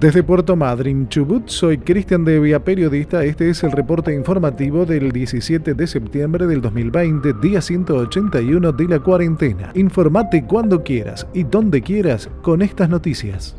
Desde Puerto Madryn, Chubut, soy Cristian Devia, periodista. Este es el reporte informativo del 17 de septiembre del 2020, día 181 de la cuarentena. Informate cuando quieras y donde quieras con estas noticias.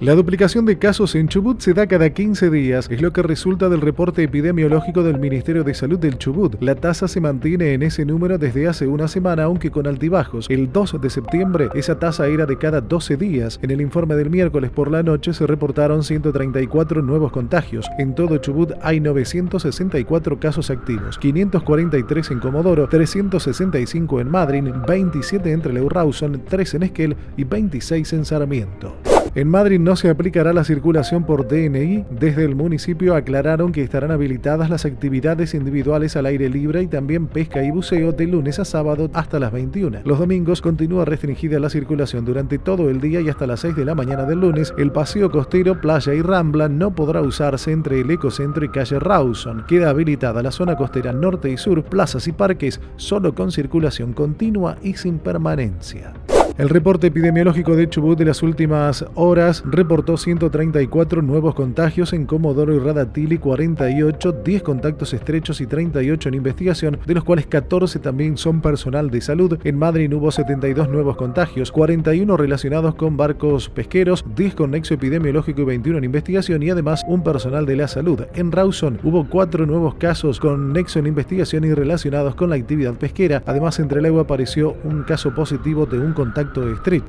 La duplicación de casos en Chubut se da cada 15 días, es lo que resulta del reporte epidemiológico del Ministerio de Salud del Chubut. La tasa se mantiene en ese número desde hace una semana, aunque con altibajos. El 2 de septiembre esa tasa era de cada 12 días. En el informe del miércoles por la noche se reportaron 134 nuevos contagios. En todo Chubut hay 964 casos activos, 543 en Comodoro, 365 en Madryn, 27 entre Rawson, 3 en Esquel y 26 en Sarmiento. En Madrid no se aplicará la circulación por DNI. Desde el municipio aclararon que estarán habilitadas las actividades individuales al aire libre y también pesca y buceo de lunes a sábado hasta las 21. Los domingos continúa restringida la circulación durante todo el día y hasta las 6 de la mañana del lunes. El paseo costero, playa y rambla no podrá usarse entre el ecocentro y calle Rawson. Queda habilitada la zona costera norte y sur, plazas y parques solo con circulación continua y sin permanencia. El reporte epidemiológico de Chubut de las últimas horas reportó 134 nuevos contagios en Comodoro y Radatili, 48, 10 contactos estrechos y 38 en investigación, de los cuales 14 también son personal de salud. En Madrid hubo 72 nuevos contagios, 41 relacionados con barcos pesqueros, 10 con nexo epidemiológico y 21 en investigación y además un personal de la salud. En Rawson hubo 4 nuevos casos con nexo en investigación y relacionados con la actividad pesquera. Además, entre el agua apareció un caso positivo de un contacto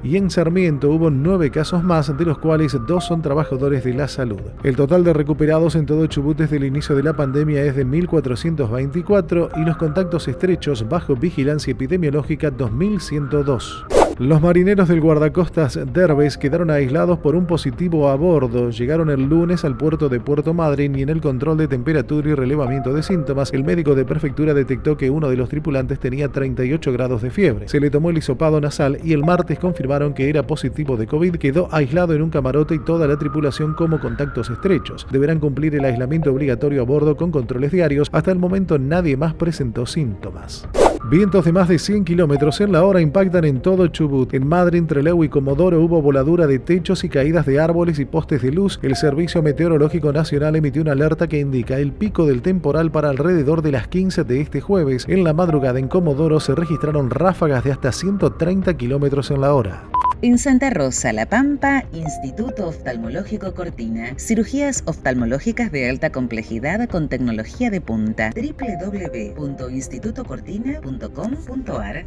Y en Sarmiento hubo nueve casos más, de los cuales dos son trabajadores de la salud. El total de recuperados en todo Chubut desde el inicio de la pandemia es de 1.424 y los contactos estrechos bajo vigilancia epidemiológica 2.102. Los marineros del guardacostas Derbes quedaron aislados por un positivo a bordo. Llegaron el lunes al puerto de Puerto Madryn y en el control de temperatura y relevamiento de síntomas, el médico de prefectura detectó que uno de los tripulantes tenía 38 grados de fiebre. Se le tomó el hisopado nasal y el martes confirmaron que era positivo de COVID. Quedó aislado en un camarote y toda la tripulación como contactos estrechos. Deberán cumplir el aislamiento obligatorio a bordo con controles diarios. Hasta el momento nadie más presentó síntomas. Vientos de más de 100 kilómetros en la hora impactan en todo Chubut. En Madrid, Trelew y Comodoro hubo voladura de techos y caídas de árboles y postes de luz. El Servicio Meteorológico Nacional emitió una alerta que indica el pico del temporal para alrededor de las 15 de este jueves. En la madrugada en Comodoro se registraron ráfagas de hasta 130 kilómetros en la hora. En Santa Rosa, La Pampa, Instituto Oftalmológico Cortina. Cirugías oftalmológicas de alta complejidad con tecnología de punta. www.institutocortina.com.ar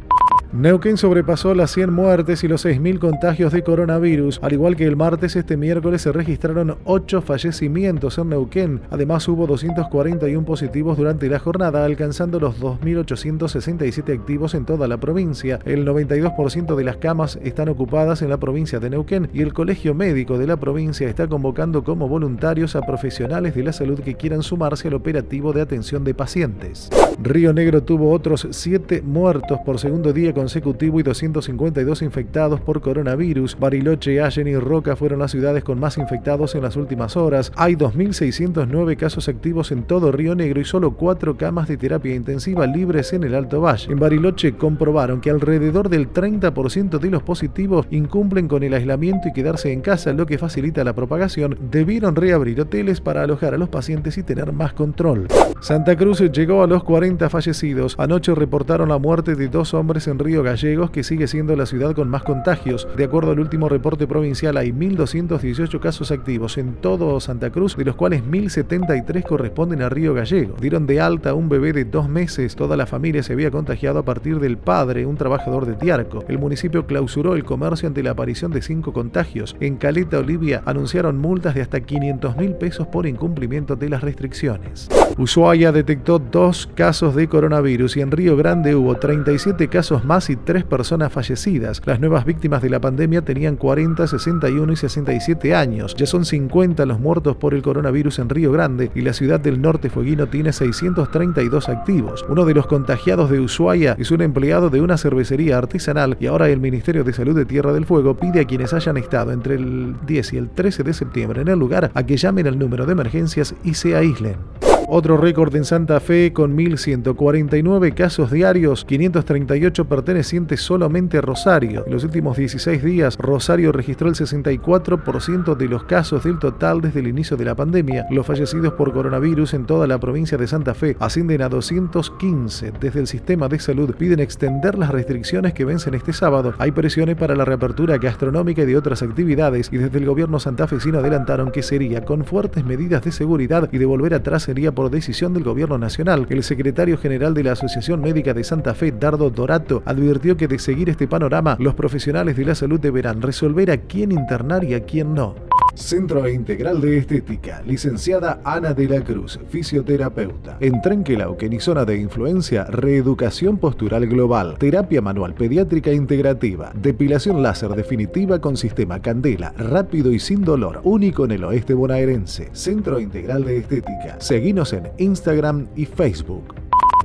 Neuquén sobrepasó las 100 muertes y los 6.000 contagios de coronavirus. Al igual que el martes, este miércoles se registraron 8 fallecimientos en Neuquén. Además, hubo 241 positivos durante la jornada, alcanzando los 2.867 activos en toda la provincia. El 92% de las camas están ocupadas en la provincia de Neuquén y el Colegio Médico de la provincia está convocando como voluntarios a profesionales de la salud que quieran sumarse al operativo de atención de pacientes. Río Negro tuvo otros 7 muertos por segundo día con consecutivo y 252 infectados por coronavirus. Bariloche, Allen y Roca fueron las ciudades con más infectados en las últimas horas. Hay 2.609 casos activos en todo Río Negro y solo 4 camas de terapia intensiva libres en el Alto Valle. En Bariloche comprobaron que alrededor del 30% de los positivos incumplen con el aislamiento y quedarse en casa, lo que facilita la propagación. Debieron reabrir hoteles para alojar a los pacientes y tener más control. Santa Cruz llegó a los 40 fallecidos. Anoche reportaron la muerte de dos hombres en Río Gallegos, que sigue siendo la ciudad con más contagios. De acuerdo al último reporte provincial, hay 1.218 casos activos en todo Santa Cruz, de los cuales 1.073 corresponden a Río Gallego. Dieron de alta un bebé de dos meses. Toda la familia se había contagiado a partir del padre, un trabajador de Tiarco. El municipio clausuró el comercio ante la aparición de cinco contagios. En Caleta, Olivia, anunciaron multas de hasta 500 mil pesos por incumplimiento de las restricciones. Ushuaia detectó dos casos de coronavirus y en Río Grande hubo 37 casos más y tres personas fallecidas. Las nuevas víctimas de la pandemia tenían 40, 61 y 67 años. Ya son 50 los muertos por el coronavirus en Río Grande y la ciudad del norte fueguino tiene 632 activos. Uno de los contagiados de Ushuaia es un empleado de una cervecería artesanal y ahora el Ministerio de Salud de Tierra del Fuego pide a quienes hayan estado entre el 10 y el 13 de septiembre en el lugar a que llamen al número de emergencias y se aíslen. Otro récord en Santa Fe con 1.149 casos diarios, 538 pertenecientes solamente a Rosario. En los últimos 16 días, Rosario registró el 64% de los casos del total desde el inicio de la pandemia. Los fallecidos por coronavirus en toda la provincia de Santa Fe ascienden a 215. Desde el sistema de salud piden extender las restricciones que vencen este sábado. Hay presiones para la reapertura gastronómica y de otras actividades y desde el gobierno santafesino adelantaron que sería con fuertes medidas de seguridad y de volver atrás sería por decisión del gobierno nacional. El secretario general de la Asociación Médica de Santa Fe, Dardo Dorato, advirtió que de seguir este panorama, los profesionales de la salud deberán resolver a quién internar y a quién no. Centro Integral de Estética, licenciada Ana de la Cruz, fisioterapeuta. En Trenquelauquen y zona de influencia, reeducación postural global, terapia manual pediátrica integrativa, depilación láser definitiva con sistema candela, rápido y sin dolor, único en el oeste bonaerense. Centro Integral de Estética. Seguinos en Instagram y Facebook.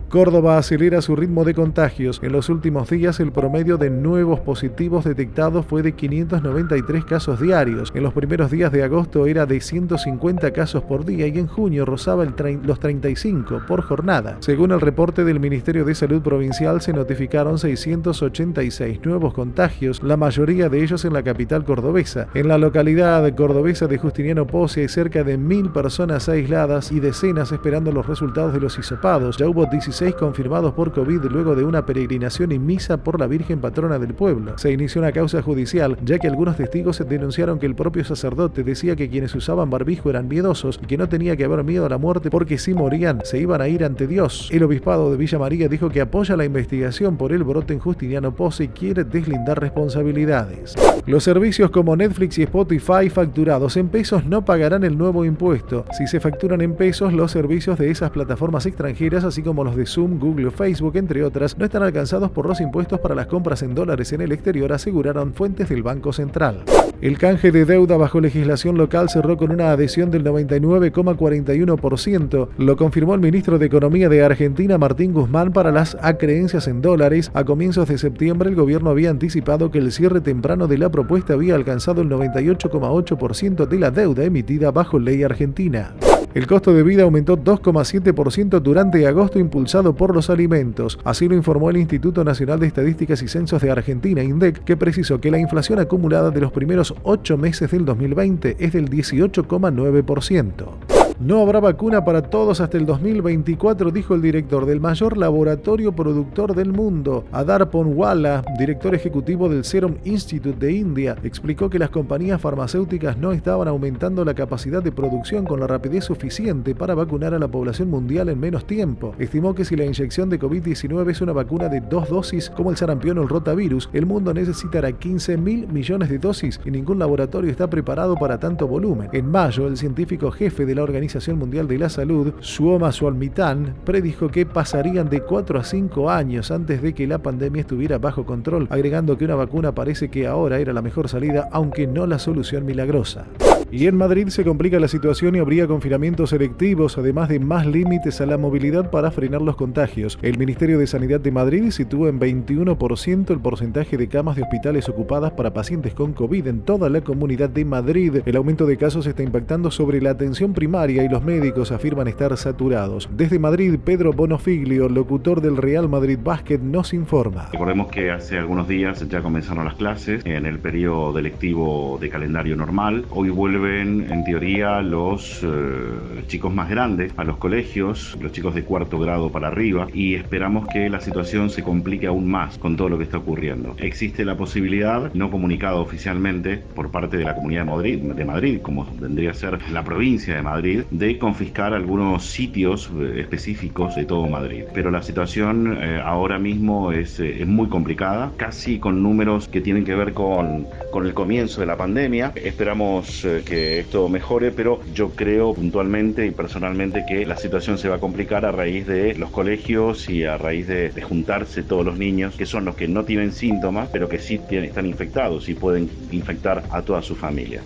Córdoba acelera su ritmo de contagios. En los últimos días el promedio de nuevos positivos detectados fue de 593 casos diarios. En los primeros días de agosto era de 150 casos por día y en junio rozaba los 35 por jornada. Según el reporte del Ministerio de Salud Provincial se notificaron 686 nuevos contagios, la mayoría de ellos en la capital cordobesa. En la localidad cordobesa de Justiniano Pose hay cerca de mil personas aisladas y decenas esperando los resultados de los hisopados. Ya hubo 16 confirmados por COVID luego de una peregrinación y misa por la Virgen Patrona del pueblo. Se inició una causa judicial, ya que algunos testigos denunciaron que el propio sacerdote decía que quienes usaban barbijo eran miedosos y que no tenía que haber miedo a la muerte porque si morían se iban a ir ante Dios. El obispado de Villa María dijo que apoya la investigación por el brote en Justiniano Pose y quiere deslindar responsabilidades. Los servicios como Netflix y Spotify facturados en pesos no pagarán el nuevo impuesto. Si se facturan en pesos, los servicios de esas plataformas extranjeras, así como los de Zoom, Google o Facebook, entre otras, no están alcanzados por los impuestos para las compras en dólares en el exterior, aseguraron fuentes del Banco Central. El canje de deuda bajo legislación local cerró con una adhesión del 99,41%, lo confirmó el ministro de Economía de Argentina, Martín Guzmán, para las acreencias en dólares. A comienzos de septiembre, el gobierno había anticipado que el cierre temprano de la propuesta había alcanzado el 98,8% de la deuda emitida bajo ley argentina. El costo de vida aumentó 2,7% durante agosto impulsado por los alimentos. Así lo informó el Instituto Nacional de Estadísticas y Censos de Argentina, INDEC, que precisó que la inflación acumulada de los primeros ocho meses del 2020 es del 18,9%. No habrá vacuna para todos hasta el 2024, dijo el director del mayor laboratorio productor del mundo, Adar Ponwala, director ejecutivo del Serum Institute de India, explicó que las compañías farmacéuticas no estaban aumentando la capacidad de producción con la rapidez suficiente para vacunar a la población mundial en menos tiempo. Estimó que si la inyección de COVID-19 es una vacuna de dos dosis como el sarampión o el rotavirus, el mundo necesitará 15 mil millones de dosis y ningún laboratorio está preparado para tanto volumen. En mayo, el científico jefe de la organización Organización Mundial de la Salud, Suoma Sualmitán, predijo que pasarían de 4 a 5 años antes de que la pandemia estuviera bajo control, agregando que una vacuna parece que ahora era la mejor salida, aunque no la solución milagrosa. Y en Madrid se complica la situación y habría confinamientos selectivos, además de más límites a la movilidad para frenar los contagios. El Ministerio de Sanidad de Madrid sitúa en 21% el porcentaje de camas de hospitales ocupadas para pacientes con COVID en toda la comunidad de Madrid. El aumento de casos está impactando sobre la atención primaria y los médicos afirman estar saturados. Desde Madrid, Pedro Bonofiglio, locutor del Real Madrid Basket, nos informa. Recordemos que hace algunos días ya comenzaron las clases en el periodo lectivo de calendario normal. Hoy vuelve vuelven en teoría los eh, chicos más grandes a los colegios, los chicos de cuarto grado para arriba, y esperamos que la situación se complique aún más con todo lo que está ocurriendo. Existe la posibilidad, no comunicada oficialmente por parte de la Comunidad de Madrid, de Madrid como tendría a ser la provincia de Madrid, de confiscar algunos sitios eh, específicos de todo Madrid. Pero la situación eh, ahora mismo es, es, muy complicada, casi con números que tienen que ver con, con el comienzo de la pandemia. Esperamos que esto mejore, pero yo creo puntualmente y personalmente que la situación se va a complicar a raíz de los colegios y a raíz de, juntarse todos los niños, que son los que no tienen síntomas, pero que sí tienen, están infectados y pueden infectar a toda su familia.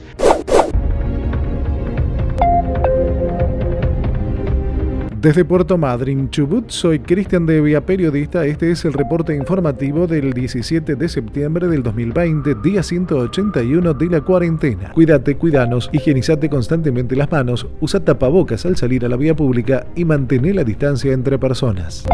Desde Puerto Madryn, Chubut, soy Cristian Devia, periodista. Este es el reporte informativo del 17 de septiembre del 2020, día 181 de la cuarentena. Cuídate, cuidanos, higienizate constantemente las manos, usa tapabocas al salir a la vía pública y mantén la distancia entre personas.